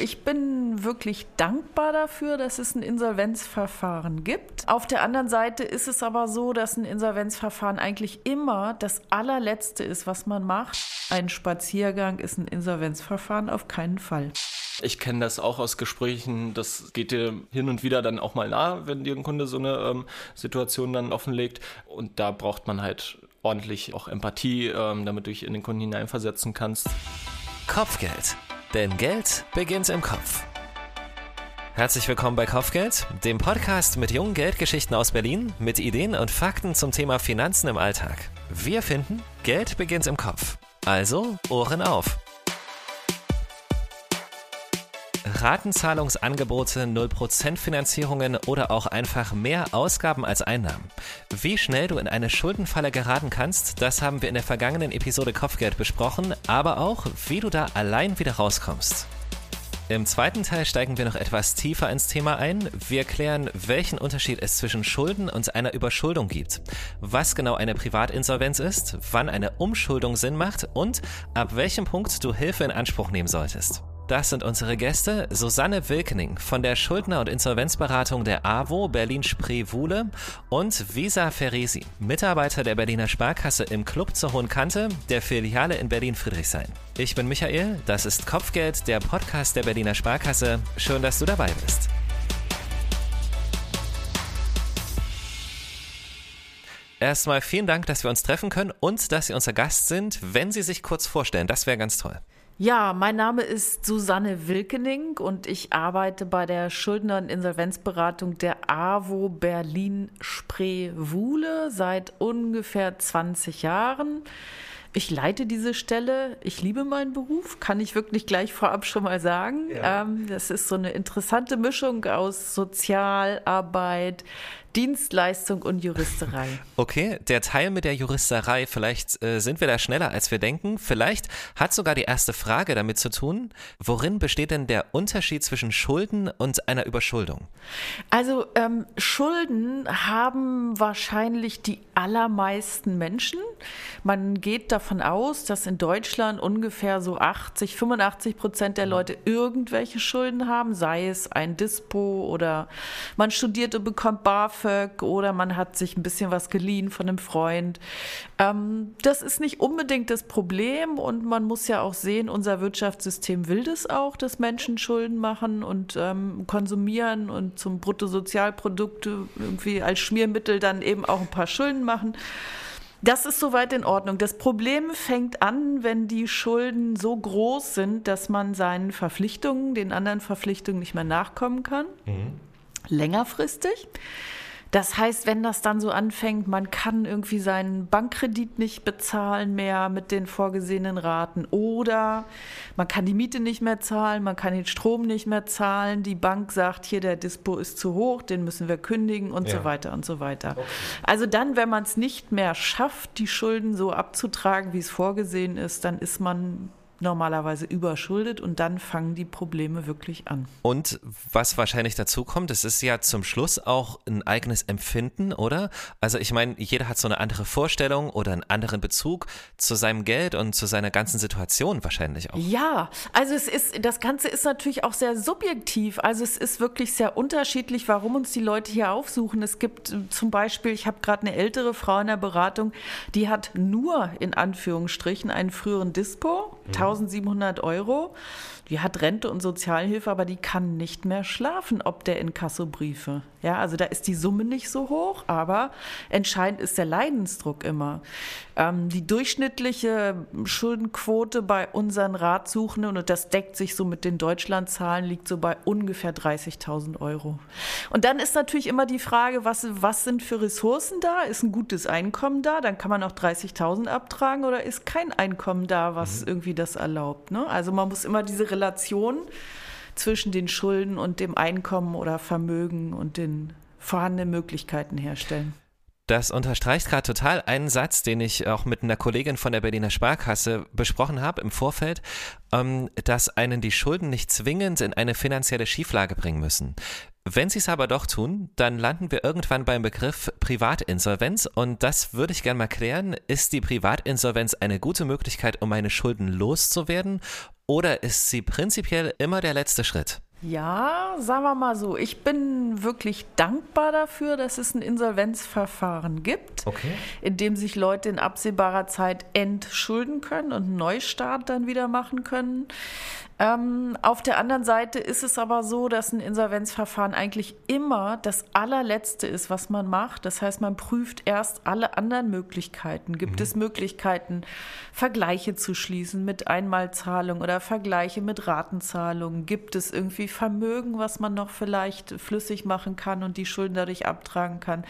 Ich bin wirklich dankbar dafür, dass es ein Insolvenzverfahren gibt. Auf der anderen Seite ist es aber so, dass ein Insolvenzverfahren eigentlich immer das allerletzte ist, was man macht. Ein Spaziergang ist ein Insolvenzverfahren auf keinen Fall. Ich kenne das auch aus Gesprächen, das geht dir hin und wieder dann auch mal nah, wenn dir ein Kunde so eine ähm, Situation dann offenlegt. Und da braucht man halt ordentlich auch Empathie, ähm, damit du dich in den Kunden hineinversetzen kannst. Kopfgeld denn Geld beginnt im Kopf. Herzlich willkommen bei Kopfgeld, dem Podcast mit jungen Geldgeschichten aus Berlin, mit Ideen und Fakten zum Thema Finanzen im Alltag. Wir finden, Geld beginnt im Kopf. Also Ohren auf. Ratenzahlungsangebote, 0% Finanzierungen oder auch einfach mehr Ausgaben als Einnahmen. Wie schnell du in eine Schuldenfalle geraten kannst, das haben wir in der vergangenen Episode Kopfgeld besprochen, aber auch, wie du da allein wieder rauskommst. Im zweiten Teil steigen wir noch etwas tiefer ins Thema ein. Wir klären, welchen Unterschied es zwischen Schulden und einer Überschuldung gibt, was genau eine Privatinsolvenz ist, wann eine Umschuldung Sinn macht und ab welchem Punkt du Hilfe in Anspruch nehmen solltest. Das sind unsere Gäste Susanne Wilkening von der Schuldner- und Insolvenzberatung der AWO Berlin-Spree-Wuhle und Visa Ferresi, Mitarbeiter der Berliner Sparkasse im Club zur Hohen Kante der Filiale in Berlin-Friedrichshain. Ich bin Michael, das ist Kopfgeld, der Podcast der Berliner Sparkasse. Schön, dass du dabei bist. Erstmal vielen Dank, dass wir uns treffen können und dass Sie unser Gast sind. Wenn Sie sich kurz vorstellen, das wäre ganz toll. Ja, mein Name ist Susanne Wilkening und ich arbeite bei der Schuldner- und Insolvenzberatung der AWO Berlin Spree-Wuhle seit ungefähr 20 Jahren. Ich leite diese Stelle. Ich liebe meinen Beruf, kann ich wirklich gleich vorab schon mal sagen. Ja. Ähm, das ist so eine interessante Mischung aus Sozialarbeit, Dienstleistung und Juristerei. Okay, der Teil mit der Juristerei, vielleicht äh, sind wir da schneller, als wir denken. Vielleicht hat sogar die erste Frage damit zu tun, worin besteht denn der Unterschied zwischen Schulden und einer Überschuldung? Also ähm, Schulden haben wahrscheinlich die allermeisten Menschen. Man geht davon aus, dass in Deutschland ungefähr so 80, 85 Prozent der mhm. Leute irgendwelche Schulden haben, sei es ein Dispo oder man studiert und bekommt BAföG BAföG oder man hat sich ein bisschen was geliehen von einem Freund. Ähm, das ist nicht unbedingt das Problem und man muss ja auch sehen, unser Wirtschaftssystem will das auch, dass Menschen Schulden machen und ähm, konsumieren und zum Bruttosozialprodukt irgendwie als Schmiermittel dann eben auch ein paar Schulden machen. Das ist soweit in Ordnung. Das Problem fängt an, wenn die Schulden so groß sind, dass man seinen Verpflichtungen, den anderen Verpflichtungen nicht mehr nachkommen kann. Mhm. Längerfristig. Das heißt, wenn das dann so anfängt, man kann irgendwie seinen Bankkredit nicht bezahlen mehr mit den vorgesehenen Raten oder man kann die Miete nicht mehr zahlen, man kann den Strom nicht mehr zahlen, die Bank sagt, hier der Dispo ist zu hoch, den müssen wir kündigen und ja. so weiter und so weiter. Okay. Also dann, wenn man es nicht mehr schafft, die Schulden so abzutragen, wie es vorgesehen ist, dann ist man normalerweise überschuldet und dann fangen die Probleme wirklich an. Und was wahrscheinlich dazu kommt, es ist ja zum Schluss auch ein eigenes Empfinden, oder? Also ich meine, jeder hat so eine andere Vorstellung oder einen anderen Bezug zu seinem Geld und zu seiner ganzen Situation wahrscheinlich auch. Ja, also es ist, das Ganze ist natürlich auch sehr subjektiv. Also es ist wirklich sehr unterschiedlich, warum uns die Leute hier aufsuchen. Es gibt äh, zum Beispiel, ich habe gerade eine ältere Frau in der Beratung, die hat nur in Anführungsstrichen einen früheren Dispo. Mhm 1700 Euro. Die hat Rente und Sozialhilfe, aber die kann nicht mehr schlafen, ob der Inkassobriefe. Ja, also da ist die Summe nicht so hoch, aber entscheidend ist der Leidensdruck immer. Ähm, die durchschnittliche Schuldenquote bei unseren Ratsuchenden, und das deckt sich so mit den Deutschlandzahlen, liegt so bei ungefähr 30.000 Euro. Und dann ist natürlich immer die Frage, was, was sind für Ressourcen da? Ist ein gutes Einkommen da? Dann kann man auch 30.000 abtragen oder ist kein Einkommen da, was mhm. irgendwie das erlaubt? Ne? Also man muss immer diese Relation zwischen den Schulden und dem Einkommen oder Vermögen und den vorhandenen Möglichkeiten herstellen. Das unterstreicht gerade total einen Satz, den ich auch mit einer Kollegin von der Berliner Sparkasse besprochen habe im Vorfeld, ähm, dass einen die Schulden nicht zwingend in eine finanzielle Schieflage bringen müssen. Wenn sie es aber doch tun, dann landen wir irgendwann beim Begriff Privatinsolvenz und das würde ich gerne mal klären. Ist die Privatinsolvenz eine gute Möglichkeit, um meine Schulden loszuwerden oder ist sie prinzipiell immer der letzte Schritt? Ja, sagen wir mal so, ich bin wirklich dankbar dafür, dass es ein Insolvenzverfahren gibt, Okay. in dem sich Leute in absehbarer Zeit entschulden können und einen Neustart dann wieder machen können. Ähm, auf der anderen Seite ist es aber so, dass ein Insolvenzverfahren eigentlich immer das allerletzte ist, was man macht. Das heißt, man prüft erst alle anderen Möglichkeiten. Gibt es Möglichkeiten, Vergleiche zu schließen mit Einmalzahlung oder Vergleiche mit Ratenzahlungen? Gibt es irgendwie Vermögen, was man noch vielleicht flüssig machen kann und die Schulden dadurch abtragen kann?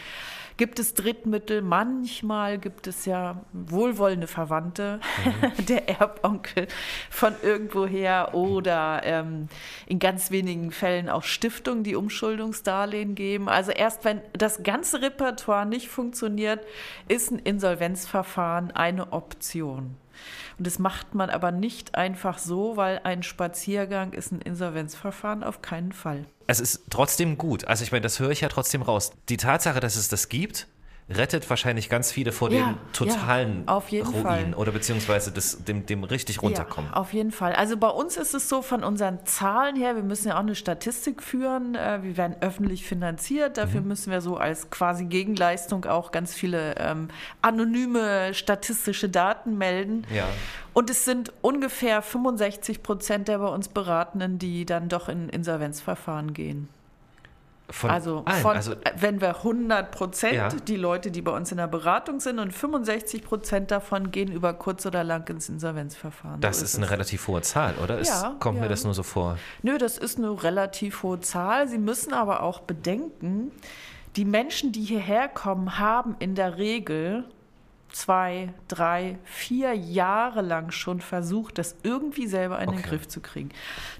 Gibt es Drittmittel? Manchmal gibt es ja wohlwollende Verwandte, der Erbonkel von irgendwoher oder ähm, in ganz wenigen Fällen auch Stiftungen, die Umschuldungsdarlehen geben. Also erst wenn das ganze Repertoire nicht funktioniert, ist ein Insolvenzverfahren eine Option. Und das macht man aber nicht einfach so, weil ein Spaziergang ist ein Insolvenzverfahren auf keinen Fall. Es ist trotzdem gut. Also ich meine, das höre ich ja trotzdem raus. Die Tatsache, dass es das gibt, rettet wahrscheinlich ganz viele vor Ja, dem totalen ja, Ruin Fall. oder beziehungsweise das, dem, dem richtig runterkommen. Ja, auf jeden Fall. Also bei uns ist es so von unseren Zahlen her, wir müssen ja auch eine Statistik führen. äh, Wir werden öffentlich finanziert. Dafür müssen wir so als quasi Gegenleistung auch ganz viele ähm, anonyme statistische Daten melden. Ja. Und es sind ungefähr 65 Prozent der bei uns Beratenden, die dann doch in Insolvenzverfahren gehen. Von Also, von, also wenn wir 100 Prozent Ja. die Leute, die bei uns in der Beratung sind und 65 Prozent davon gehen über kurz oder lang ins Insolvenzverfahren. das So ist es. eine relativ hohe Zahl, oder? Es Ja, kommt mir ja. das nur so vor. Nö, das ist eine relativ hohe Zahl. Sie müssen aber auch bedenken, die Menschen, die hierher kommen, haben in der Regel zwei, drei, vier Jahre lang schon versucht, das irgendwie selber in den Okay. Griff zu kriegen.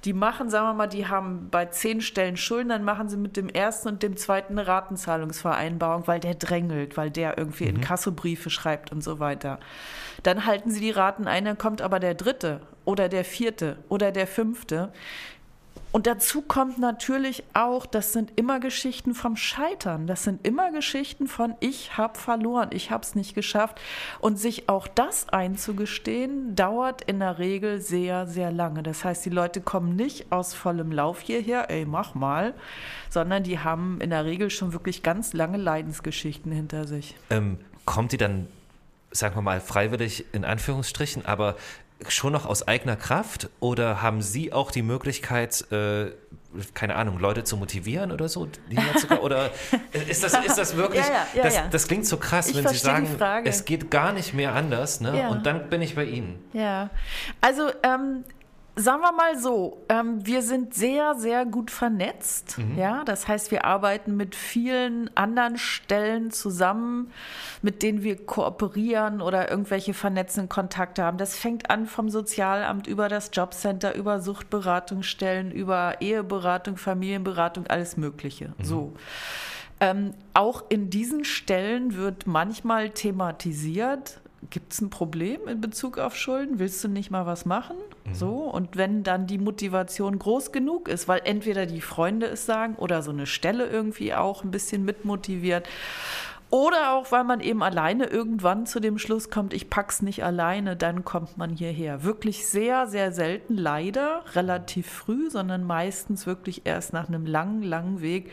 Die machen, sagen wir mal, die haben bei zehn Stellen Schulden, dann machen sie mit dem ersten und dem zweiten eine Ratenzahlungsvereinbarung, weil der drängelt, weil der irgendwie in Kassobriefe schreibt und so weiter. Dann halten sie die Raten ein, dann kommt aber der dritte oder der vierte oder der fünfte. Und dazu kommt natürlich auch, das sind immer Geschichten vom Scheitern. Das sind immer Geschichten von ich habe verloren, ich habe es nicht geschafft. Und sich auch das einzugestehen, dauert in der Regel sehr, sehr lange. Das heißt, die Leute kommen nicht aus vollem Lauf hierher, ey, mach mal, sondern die haben in der Regel schon wirklich ganz lange Leidensgeschichten hinter sich. Ähm, kommt die dann, sagen wir mal, freiwillig in Anführungsstrichen, aber schon noch aus eigener Kraft? Oder haben Sie auch die Möglichkeit, äh, keine Ahnung, Leute zu motivieren oder so? Oder ist das, ist das wirklich, Ja, ja, ja, das, das klingt so krass, Ich wenn Sie sagen, es geht gar nicht mehr anders, ne? Und dann bin ich bei Ihnen. Ja, also ähm, sagen wir mal so, ähm, wir sind sehr, sehr gut vernetzt. Ja, das heißt, wir arbeiten mit vielen anderen Stellen zusammen, mit denen wir kooperieren oder irgendwelche vernetzten Kontakte haben. Das fängt an vom Sozialamt über das Jobcenter, über Suchtberatungsstellen, über Eheberatung, Familienberatung, alles Mögliche. So. Ähm, auch in diesen Stellen wird manchmal thematisiert, gibt es ein Problem in Bezug auf Schulden? Willst du nicht mal was machen? So, und wenn dann die Motivation groß genug ist, weil entweder die Freunde es sagen oder so eine Stelle irgendwie auch ein bisschen mitmotiviert. Oder auch, weil man eben alleine irgendwann zu dem Schluss kommt, ich pack's nicht alleine, dann kommt man hierher. Wirklich sehr, sehr selten, leider, relativ früh, sondern meistens wirklich erst nach einem langen, langen Weg.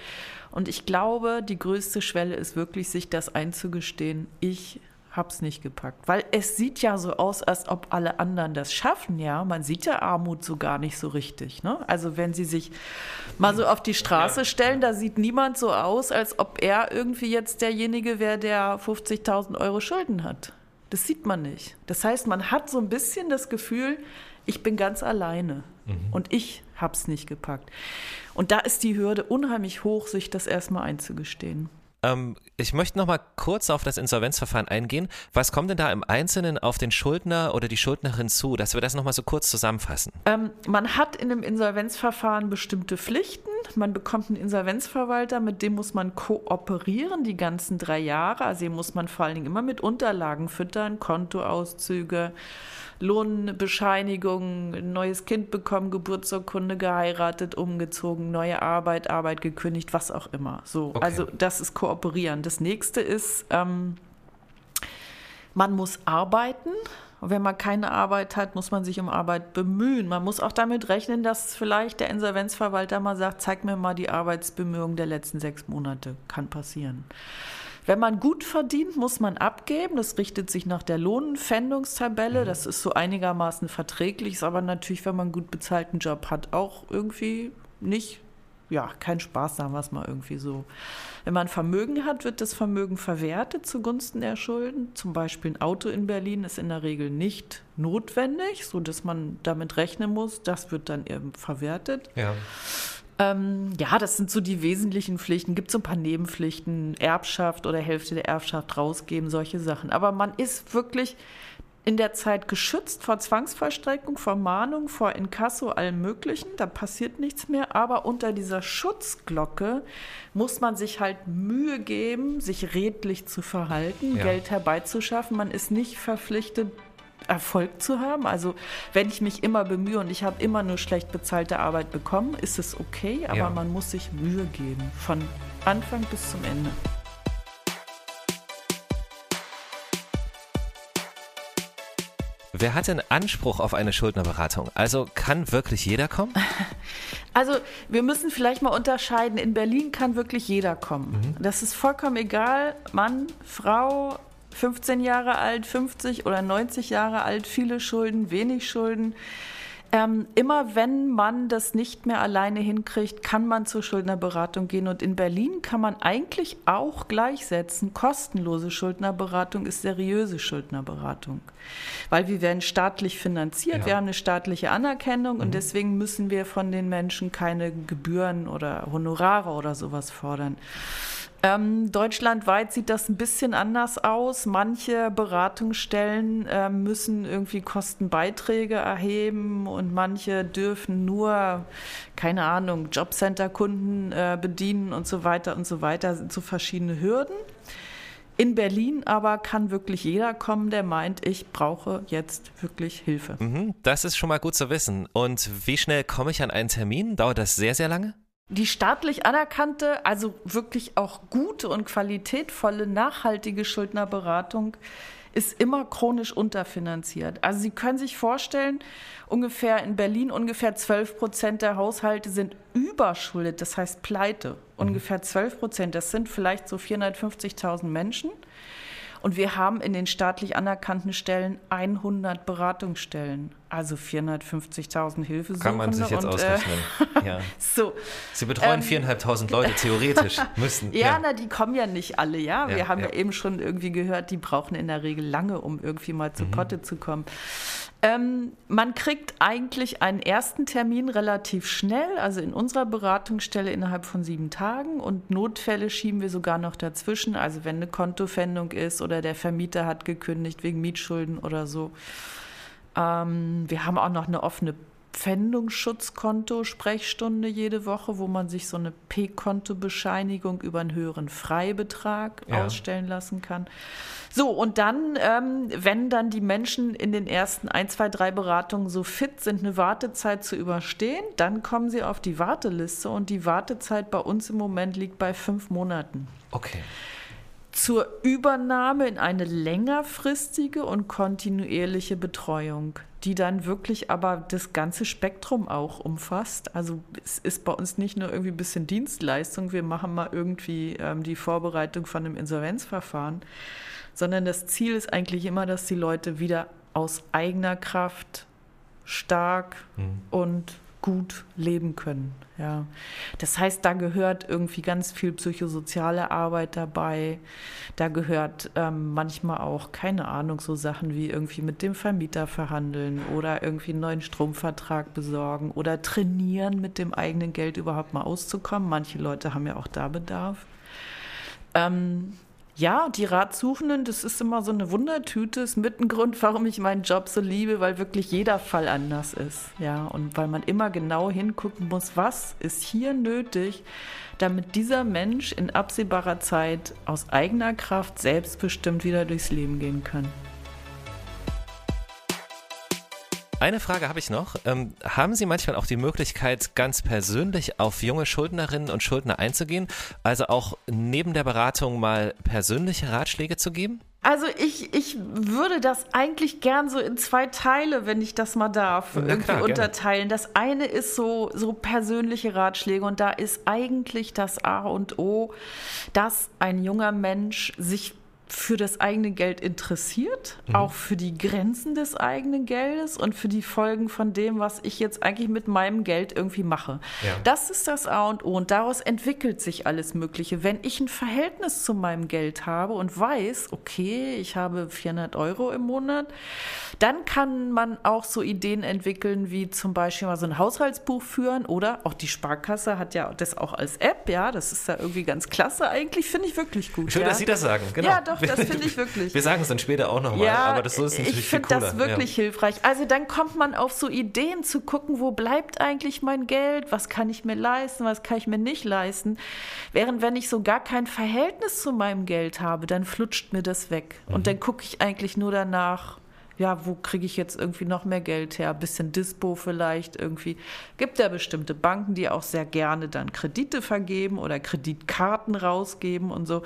Und ich glaube, die größte Schwelle ist wirklich, sich das einzugestehen, ich hab's nicht gepackt. Weil es sieht ja so aus, als ob alle anderen das schaffen, ja. Man sieht ja Armut so gar nicht so richtig. Ne? Also wenn sie sich mal so auf die Straße stellen, da sieht niemand so aus, als ob er irgendwie jetzt derjenige wäre, der 50.000 Euro Schulden hat. Das sieht man nicht. Das heißt, man hat so ein bisschen das Gefühl, ich bin ganz alleine und ich hab's nicht gepackt. Und da ist die Hürde unheimlich hoch, sich das erstmal einzugestehen. Ähm, ich möchte noch mal kurz auf das Insolvenzverfahren eingehen. Was kommt denn da im Einzelnen auf den Schuldner oder die Schuldnerin zu, dass wir das noch mal so kurz zusammenfassen? Ähm, man hat in einem Insolvenzverfahren bestimmte Pflichten. Man bekommt einen Insolvenzverwalter, mit dem muss man kooperieren die ganzen drei Jahre. Also den muss man vor allen Dingen immer mit Unterlagen füttern, Kontoauszüge, Lohnbescheinigung, ein neues Kind bekommen, Geburtsurkunde geheiratet, umgezogen, neue Arbeit, Arbeit gekündigt, was auch immer. So, Okay. also das ist kooperieren. Das nächste ist, ähm, man muss arbeiten. Und wenn man keine Arbeit hat, muss man sich um Arbeit bemühen. Man muss auch damit rechnen, dass vielleicht der Insolvenzverwalter mal sagt, zeig mir mal die Arbeitsbemühungen der letzten sechs Monate. Kann passieren. Wenn man gut verdient, muss man abgeben. Das richtet sich nach der Lohnpfändungstabelle. Mhm. Das ist so einigermaßen verträglich, ist aber natürlich, wenn man einen gut bezahlten Job hat, auch irgendwie nicht, ja, kein Spaß, sagen wir es mal irgendwie so. Wenn man Vermögen hat, wird das Vermögen verwertet zugunsten der Schulden. Zum Beispiel ein Auto in Berlin ist in der Regel nicht notwendig, sodass man damit rechnen muss. Das wird dann eben verwertet. Ja. Ähm, ja, das sind so die wesentlichen Pflichten. Gibt so ein paar Nebenpflichten, Erbschaft oder Hälfte der Erbschaft rausgeben, solche Sachen. Aber man ist wirklich in der Zeit geschützt vor Zwangsvollstreckung, vor Mahnung, vor Inkasso, allem Möglichen. Da passiert nichts mehr. Aber unter dieser Schutzglocke muss man sich halt Mühe geben, sich redlich zu verhalten, ja. Geld herbeizuschaffen. Man ist nicht verpflichtet, Erfolg zu haben. Also wenn ich mich immer bemühe und ich habe immer nur schlecht bezahlte Arbeit bekommen, ist es okay, aber ja. man muss sich Mühe geben, von Anfang bis zum Ende. Wer hat denn Anspruch auf eine Schuldnerberatung? Also kann wirklich jeder kommen? Also wir müssen vielleicht mal unterscheiden. In Berlin kann wirklich jeder kommen. Mhm. Das ist vollkommen egal, Mann, Frau, 15 Jahre alt, 50 oder 90 Jahre alt, viele Schulden, wenig Schulden. Ähm, immer wenn man das nicht mehr alleine hinkriegt, kann man zur Schuldnerberatung gehen. Und in Berlin kann man eigentlich auch gleichsetzen, kostenlose Schuldnerberatung ist seriöse Schuldnerberatung. Weil wir werden staatlich finanziert, ja. wir haben eine staatliche Anerkennung mhm. und deswegen müssen wir von den Menschen keine Gebühren oder Honorare oder sowas fordern. Ähm, deutschlandweit sieht das ein bisschen anders aus. Manche Beratungsstellen äh, müssen irgendwie Kostenbeiträge erheben und manche dürfen nur, keine Ahnung, Jobcenter-Kunden äh, bedienen und so weiter und so weiter. Das sind so verschiedene Hürden. In Berlin aber kann wirklich jeder kommen, der meint, ich brauche jetzt wirklich Hilfe. Mhm, das ist schon mal gut zu wissen. Und wie schnell komme ich an einen Termin? Dauert das sehr, sehr lange? Die staatlich anerkannte, also wirklich auch gute und qualitätvolle, nachhaltige Schuldnerberatung ist immer chronisch unterfinanziert. Also Sie können sich vorstellen, ungefähr in Berlin ungefähr 12 Prozent der Haushalte sind überschuldet, das heißt pleite. Mhm. Ungefähr 12 Prozent, das sind vielleicht so 450.000 Menschen. Und wir haben in den staatlich anerkannten Stellen 100 Beratungsstellen, also 450.000 Hilfesuchende. Kann man sich jetzt und, äh, ausrechnen. Äh, ja. so, Sie betreuen ähm, 4.500 Leute, theoretisch müssen. Ja, ja, na, die kommen ja nicht alle, ja. Wir ja, haben ja. ja. eben schon irgendwie gehört, die brauchen in der Regel lange, um irgendwie mal zu mhm. Potte zu kommen. Ähm, man kriegt eigentlich einen ersten Termin relativ schnell, also in unserer Beratungsstelle innerhalb von sieben Tagen und Notfälle schieben wir sogar noch dazwischen, also wenn eine Kontofendung ist oder der Vermieter hat gekündigt wegen Mietschulden oder so. Ähm, wir haben auch noch eine offene Pfändungsschutzkonto Sprechstunde jede Woche, wo man sich so eine P-Konto-Bescheinigung über einen höheren Freibetrag ja. ausstellen lassen kann. So, und dann, ähm, wenn dann die Menschen in den ersten ein, zwei, drei Beratungen so fit sind, eine Wartezeit zu überstehen, dann kommen sie auf die Warteliste und die Wartezeit bei uns im Moment liegt bei fünf Monaten. Okay zur Übernahme in eine längerfristige und kontinuierliche Betreuung, die dann wirklich aber das ganze Spektrum auch umfasst. Also es ist bei uns nicht nur irgendwie ein bisschen Dienstleistung, wir machen mal irgendwie ähm, die Vorbereitung von einem Insolvenzverfahren, sondern das Ziel ist eigentlich immer, dass die Leute wieder aus eigener Kraft stark mhm. und gut leben können. Ja. Das heißt, da gehört irgendwie ganz viel psychosoziale Arbeit dabei. Da gehört ähm, manchmal auch, keine Ahnung, so Sachen wie irgendwie mit dem Vermieter verhandeln oder irgendwie einen neuen Stromvertrag besorgen oder trainieren, mit dem eigenen Geld überhaupt mal auszukommen. Manche Leute haben ja auch da Bedarf. Ähm, ja, die Ratsuchenden, das ist immer so eine Wundertüte, ist mit ein Grund, warum ich meinen Job so liebe, weil wirklich jeder Fall anders ist. Ja, und weil man immer genau hingucken muss, was ist hier nötig, damit dieser Mensch in absehbarer Zeit aus eigener Kraft selbstbestimmt wieder durchs Leben gehen kann. Eine Frage habe ich noch. Ähm, haben Sie manchmal auch die Möglichkeit, ganz persönlich auf junge Schuldnerinnen und Schuldner einzugehen? Also auch neben der Beratung mal persönliche Ratschläge zu geben? Also ich, ich würde das eigentlich gern so in zwei Teile, wenn ich das mal darf, Na irgendwie klar, gerne. unterteilen. Das eine ist so, so persönliche Ratschläge und da ist eigentlich das A und O, dass ein junger Mensch sich für das eigene Geld interessiert, Mhm. auch für die Grenzen des eigenen Geldes und für die Folgen von dem, was ich jetzt eigentlich mit meinem Geld irgendwie mache. Ja. Das ist das A und O und daraus entwickelt sich alles Mögliche. Wenn ich ein Verhältnis zu meinem Geld habe und weiß, okay, ich habe 400 Euro im Monat, dann kann man auch so Ideen entwickeln, wie zum Beispiel mal so ein Haushaltsbuch führen oder auch die Sparkasse hat ja das auch als App, ja, das ist ja irgendwie ganz klasse eigentlich, finde ich wirklich gut. Schön, ja. dass Sie das sagen. Genau. Ja, doch, das finde ich wirklich. Wir sagen es dann später auch nochmal, aber das so ist natürlich ich viel finde das wirklich hilfreich. Also dann kommt man auf so Ideen zu gucken, wo bleibt eigentlich mein Geld, was kann ich mir leisten, was kann ich mir nicht leisten. Während wenn ich so gar kein Verhältnis zu meinem Geld habe, dann flutscht mir das weg. Mhm. Und dann gucke ich eigentlich nur danach, ja, wo kriege ich jetzt irgendwie noch mehr Geld her? Ein bisschen Dispo vielleicht irgendwie. Gibt ja bestimmte Banken, die auch sehr gerne dann Kredite vergeben oder Kreditkarten rausgeben und so.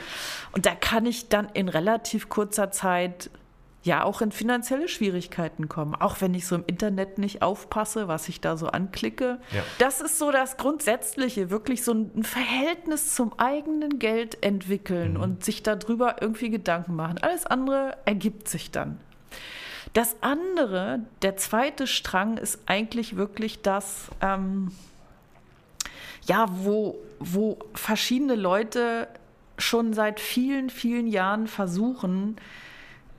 Und da kann ich dann in relativ kurzer Zeit ja auch in finanzielle Schwierigkeiten kommen. Auch wenn ich so im Internet nicht aufpasse, was ich da so anklicke. Ja. Das ist so das Grundsätzliche, wirklich so ein Verhältnis zum eigenen Geld entwickeln und sich darüber irgendwie Gedanken machen. Alles andere ergibt sich dann. Das andere, der zweite Strang ist eigentlich wirklich das, ähm, ja, wo, wo verschiedene Leute schon seit vielen, vielen Jahren versuchen,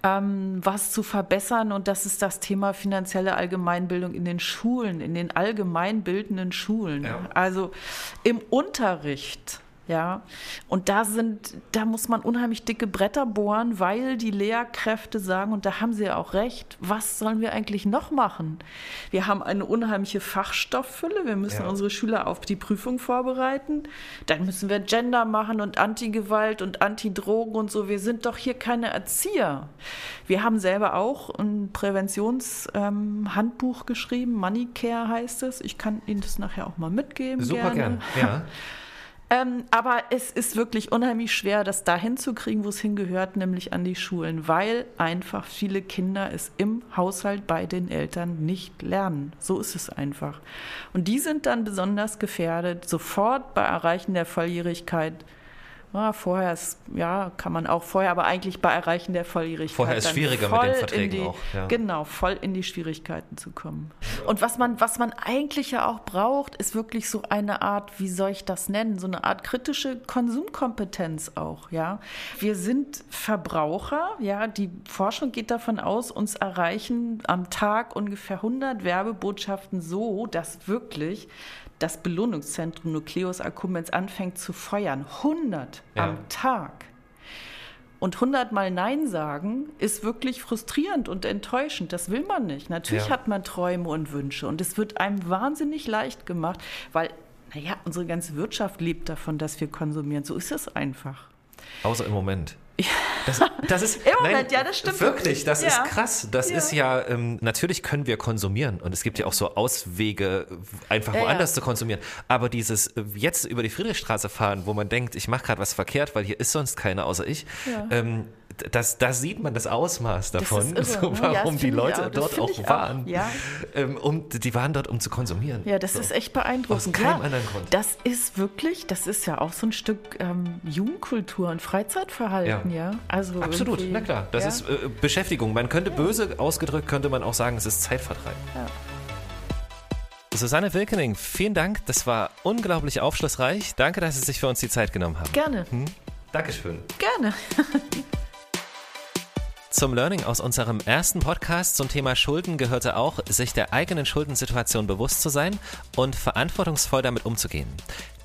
ähm, was zu verbessern. Und das ist das Thema finanzielle Allgemeinbildung in den Schulen, in den allgemeinbildenden Schulen. Ja. Also im Unterricht. Ja, und da sind, da muss man unheimlich dicke Bretter bohren, weil die Lehrkräfte sagen, und da haben sie ja auch recht, was sollen wir eigentlich noch machen? Wir haben eine unheimliche Fachstofffülle, wir müssen Ja. unsere Schüler auf die Prüfung vorbereiten, dann müssen wir Gender machen und Antigewalt und Antidrogen und so. Wir sind doch hier keine Erzieher. Wir haben selber auch ein Präventionshandbuch geschrieben, Money Care heißt es. Ich kann Ihnen das nachher auch mal mitgeben. Super gerne. gern. Ja. Ähm, aber es ist wirklich unheimlich schwer, das dahin zu kriegen, wo es hingehört, nämlich an die Schulen, weil einfach viele Kinder es im Haushalt bei den Eltern nicht lernen. So ist es einfach. Und die sind dann besonders gefährdet, sofort bei Erreichen der Volljährigkeit. Ja, vorher ist, ja, kann man auch vorher, aber eigentlich bei Erreichen der Volljährigkeit. Vorher ist schwieriger mit den Verträgen die, auch, ja. Genau, voll in die Schwierigkeiten zu kommen. Und was man, was man eigentlich ja auch braucht, ist wirklich so eine Art, wie soll ich das nennen, so eine Art kritische Konsumkompetenz auch, ja. Wir sind Verbraucher, ja, die Forschung geht davon aus, uns erreichen am Tag ungefähr 100 Werbebotschaften so, dass wirklich das Belohnungszentrum Nucleus accumbens anfängt zu feuern. 100 Ja. am Tag. Und 100 Mal Nein sagen ist wirklich frustrierend und enttäuschend. Das will man nicht. Natürlich Ja. hat man Träume und Wünsche. Und es wird einem wahnsinnig leicht gemacht, weil, naja, unsere ganze Wirtschaft lebt davon, dass wir konsumieren. So ist es einfach. Außer im Moment. Das, das ist, Im Moment, ja, das stimmt Wirklich, das Ja. ist krass. Das Ja. ist ja, ähm, natürlich können wir konsumieren und es gibt ja auch so Auswege, einfach Ja, woanders zu konsumieren. Aber dieses äh, jetzt über die Friedrichstraße fahren, wo man denkt, ich mache gerade was verkehrt, weil hier ist sonst keiner außer ich, ähm, das, da sieht man das Ausmaß Das davon, ist irre, so, ne? Ja, warum das die Leute auch. Das dort auch ich auch, waren. ja. Ähm, um, die waren dort, um zu konsumieren. Ja, das So. ist echt beeindruckend. Aus keinem ja, anderen Grund. Das ist wirklich, das ist ja auch so ein Stück ähm, Jugendkultur und Freizeitverhalten, ja. Also Absolut, na klar. Das ja. ist äh, Beschäftigung. Man könnte böse ausgedrückt, könnte man auch sagen, es ist Zeitvertreib. Ja. Susanne Wilkening, vielen Dank. Das war unglaublich aufschlussreich. Danke, dass Sie sich für uns die Zeit genommen haben. Gerne, Dankeschön. gerne. Zum Learning aus unserem ersten Podcast zum Thema Schulden gehörte auch, sich der eigenen Schuldensituation bewusst zu sein und verantwortungsvoll damit umzugehen.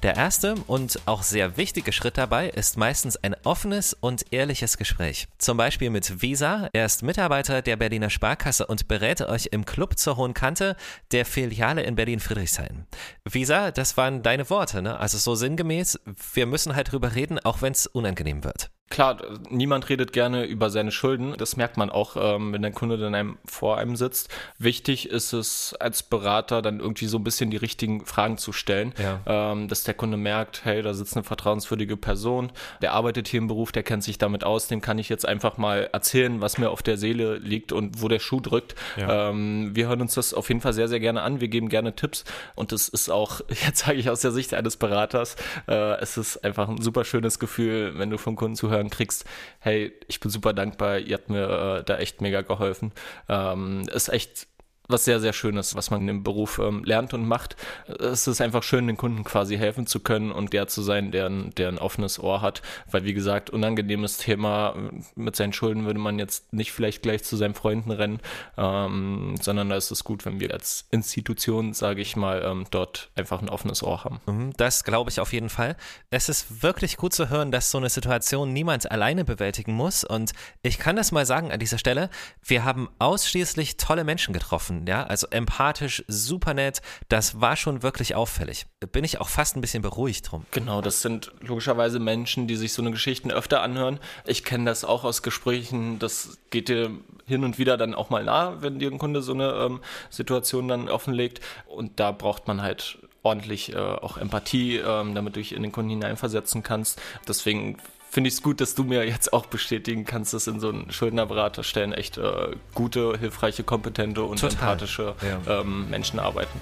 Der erste und auch sehr wichtige Schritt dabei ist meistens ein offenes und ehrliches Gespräch. Zum Beispiel mit Visa. Er ist Mitarbeiter der Berliner Sparkasse und berät euch im Club zur Hohen Kante der Filiale in Berlin-Friedrichshain. Visa, das waren deine Worte, ne? Also so sinngemäß, wir müssen halt drüber reden, auch wenn es unangenehm wird. Klar, niemand redet gerne über seine Schulden. Das merkt man auch, ähm, wenn der Kunde dann einem, vor einem sitzt. Wichtig ist es als Berater dann irgendwie so ein bisschen die richtigen Fragen zu stellen, ja. ähm, dass der Kunde merkt, hey, da sitzt eine vertrauenswürdige Person, der arbeitet hier im Beruf, der kennt sich damit aus, dem kann ich jetzt einfach mal erzählen, was mir auf der Seele liegt und wo der Schuh drückt. Ja. Ähm, wir hören uns das auf jeden Fall sehr, sehr gerne an. Wir geben gerne Tipps und es ist auch, jetzt sage ich aus der Sicht eines Beraters, äh, es ist einfach ein super schönes Gefühl, wenn du vom Kunden zuhörst hören kriegst, hey, ich bin super dankbar, ihr habt mir äh, da echt mega geholfen. Ähm, ist echt was sehr, sehr Schönes, was man im Beruf ähm, lernt und macht. Es ist einfach schön, den Kunden quasi helfen zu können und der zu sein, der, der ein offenes Ohr hat. Weil, wie gesagt, unangenehmes Thema mit seinen Schulden würde man jetzt nicht vielleicht gleich zu seinen Freunden rennen, ähm, sondern da ist es gut, wenn wir als Institution, sage ich mal, ähm, dort einfach ein offenes Ohr haben. Mhm, das glaube ich auf jeden Fall. Es ist wirklich gut zu hören, dass so eine Situation niemand alleine bewältigen muss. Und ich kann das mal sagen an dieser Stelle, wir haben ausschließlich tolle Menschen getroffen gefunden, ja, also empathisch, super nett, das war schon wirklich auffällig. Bin ich auch fast ein bisschen beruhigt drum. Genau, das sind logischerweise Menschen, die sich so eine Geschichten öfter anhören. Ich kenne das auch aus Gesprächen, das geht dir hin und wieder dann auch mal nah, wenn dir ein Kunde so eine ähm, Situation dann offenlegt und da braucht man halt ordentlich äh, auch Empathie, ähm, damit du dich in den Kunden hineinversetzen kannst. Deswegen finde ich es gut, dass du mir jetzt auch bestätigen kannst, dass in so einen Schuldnerberaterstellen echt äh, gute, hilfreiche, kompetente und Total. empathische ja. ähm, Menschen arbeiten.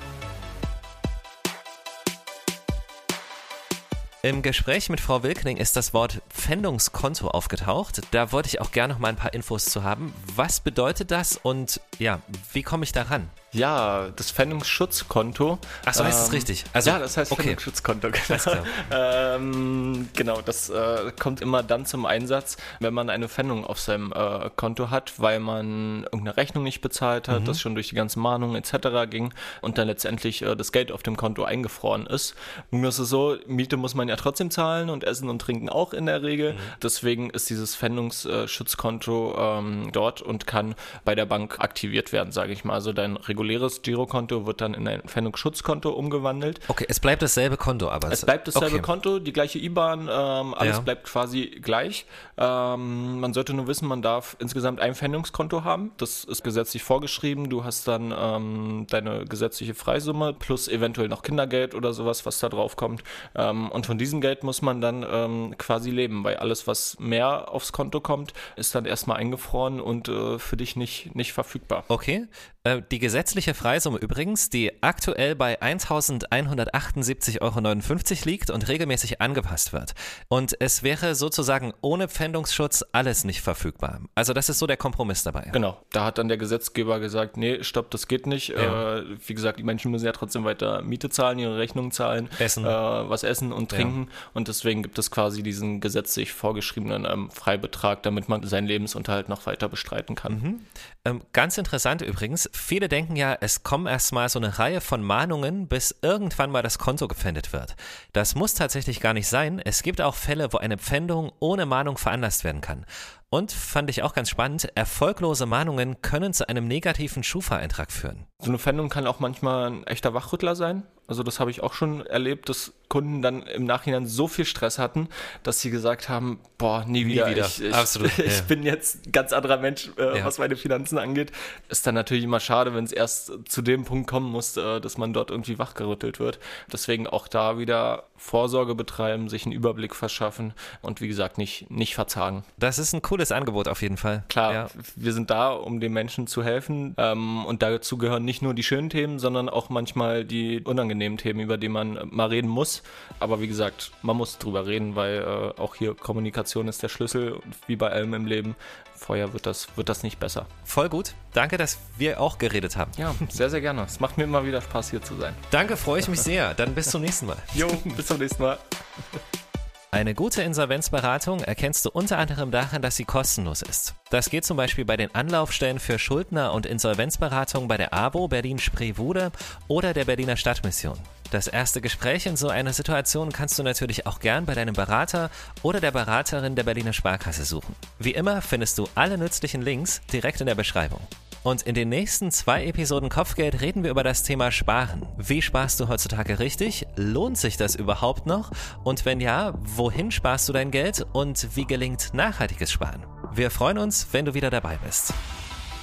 Im Gespräch mit Frau Wilkening ist das Wort Pfändungskonto aufgetaucht. Da wollte ich auch gerne noch mal ein paar Infos zu haben. Was bedeutet das und ja, wie komme ich daran? Ja, das Pfändungsschutzkonto. Ach so heißt es ähm, richtig. Also, ja, das heißt okay. Pfändungsschutzkonto. Genau. ähm, genau, das äh, kommt immer dann zum Einsatz, wenn man eine Pfändung auf seinem äh, Konto hat, weil man irgendeine Rechnung nicht bezahlt hat, mhm. das schon durch die ganzen Mahnungen etc. ging und dann letztendlich äh, das Geld auf dem Konto eingefroren ist. Nun ist es so, Miete muss man ja trotzdem zahlen und Essen und Trinken auch in der Regel. Mhm. Deswegen ist dieses Pfändungsschutzkonto ähm, dort und kann bei der Bank aktiviert werden, sage ich mal. Also dein reguläres reguläres Girokonto wird dann in ein Pfändungsschutzkonto umgewandelt. Okay, es bleibt dasselbe Konto, aber es bleibt dasselbe okay. Konto, die gleiche IBAN, ähm, alles ja. bleibt quasi gleich. Ähm, man sollte nur wissen, man darf insgesamt ein Pfändungskonto haben. Das ist gesetzlich vorgeschrieben. Du hast dann ähm, deine gesetzliche Freisumme plus eventuell noch Kindergeld oder sowas, was da drauf kommt. Ähm, und von diesem Geld muss man dann ähm, quasi leben, weil alles, was mehr aufs Konto kommt, ist dann erstmal eingefroren und äh, für dich nicht, nicht verfügbar. Okay. Äh, die gesetzliche Freisumme übrigens, die aktuell bei 1.178,59 Euro liegt und regelmäßig angepasst wird. Und es wäre sozusagen ohne Pfändungsschutz alles nicht verfügbar. Also das ist so der Kompromiss dabei. Genau, da hat dann der Gesetzgeber gesagt, nee, stopp, das geht nicht. Ja. Äh, wie gesagt, die Menschen müssen ja trotzdem weiter Miete zahlen, ihre Rechnungen zahlen, essen. Äh, was essen und trinken. Ja. Und deswegen gibt es quasi diesen gesetzlich vorgeschriebenen ähm, Freibetrag, damit man seinen Lebensunterhalt noch weiter bestreiten kann. Mhm. Ähm, ganz interessant übrigens, viele denken ja, es kommen erstmal so eine Reihe von Mahnungen, bis irgendwann mal das Konto gepfändet wird. Das muss tatsächlich gar nicht sein. Es gibt auch Fälle, wo eine Pfändung ohne Mahnung veranlasst werden kann. Und fand ich auch ganz spannend, erfolglose Mahnungen können zu einem negativen Schufa-Eintrag führen. So eine Pfändung kann auch manchmal ein echter Wachrüttler sein. Also das habe ich auch schon erlebt, dass Kunden dann im Nachhinein so viel Stress hatten, dass sie gesagt haben, boah, nie wieder. Nie wieder. Ich, ich, Absolut. ich ja. bin jetzt ein ganz anderer Mensch, äh, ja. was meine Finanzen angeht. Ist dann natürlich immer schade, wenn es erst zu dem Punkt kommen muss, äh, dass man dort irgendwie wachgerüttelt wird. Deswegen auch da wieder Vorsorge betreiben, sich einen Überblick verschaffen und wie gesagt nicht, nicht verzagen. Das ist ein cooles Angebot auf jeden Fall. Klar, ja. wir sind da, um den Menschen zu helfen ähm, und dazu gehören nicht nur die schönen Themen, sondern auch manchmal die unangenehmen Themen, über die man mal reden muss. Aber wie gesagt, man muss drüber reden, weil äh, auch hier Kommunikation ist der Schlüssel, wie bei allem im Leben. Vorher wird das, wird das nicht besser. Voll gut. Danke, dass wir auch geredet haben. Ja, sehr, sehr gerne. Es macht mir immer wieder Spaß, hier zu sein. Danke, freue ich mich sehr. Dann bis zum nächsten Mal. Jo, bis zum nächsten Mal. Eine gute Insolvenzberatung erkennst du unter anderem daran, dass sie kostenlos ist. Das geht zum Beispiel bei den Anlaufstellen für Schuldner- und Insolvenzberatung bei der ABO Berlin-Spreewude oder der Berliner Stadtmission. Das erste Gespräch in so einer Situation kannst du natürlich auch gern bei deinem Berater oder der Beraterin der Berliner Sparkasse suchen. Wie immer findest du alle nützlichen Links direkt in der Beschreibung. Und in den nächsten zwei Episoden Kopfgeld reden wir über das Thema Sparen. Wie sparst du heutzutage richtig? Lohnt sich das überhaupt noch? Und wenn ja, wohin sparst du dein Geld? Und wie gelingt nachhaltiges Sparen? Wir freuen uns, wenn du wieder dabei bist.